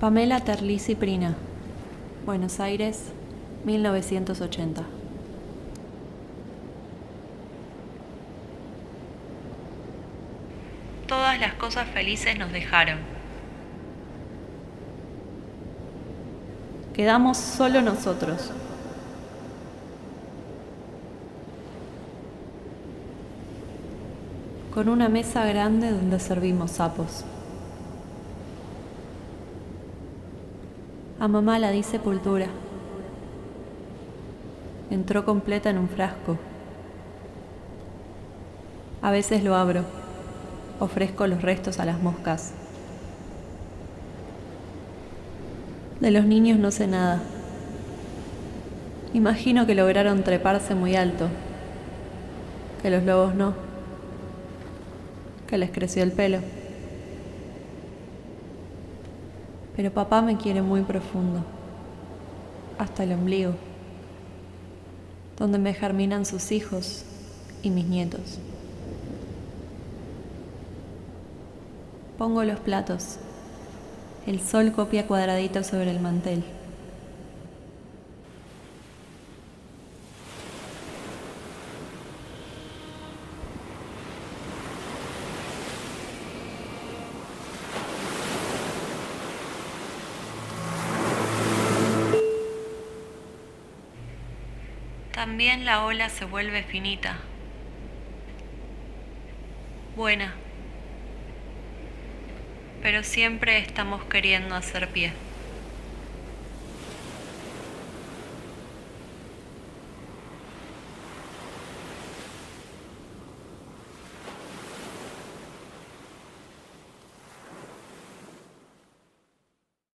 Pamela Terlizzi Prina, Buenos Aires, 1980. Todas las cosas felices nos dejaron. Quedamos solo nosotros. Con una mesa grande donde servimos sapos. A mamá la di sepultura. Entró completa en un frasco. A veces lo abro. Ofrezco los restos a las moscas. De los niños no sé nada. Imagino que lograron treparse muy alto. Que los lobos no. Que les creció el pelo. Pero papá me quiere muy profundo, hasta el ombligo, donde me germinan sus hijos y mis nietos. Pongo los platos. El sol copia cuadradito sobre el mantel. También la ola se vuelve finita, buena, pero siempre estamos queriendo hacer pie.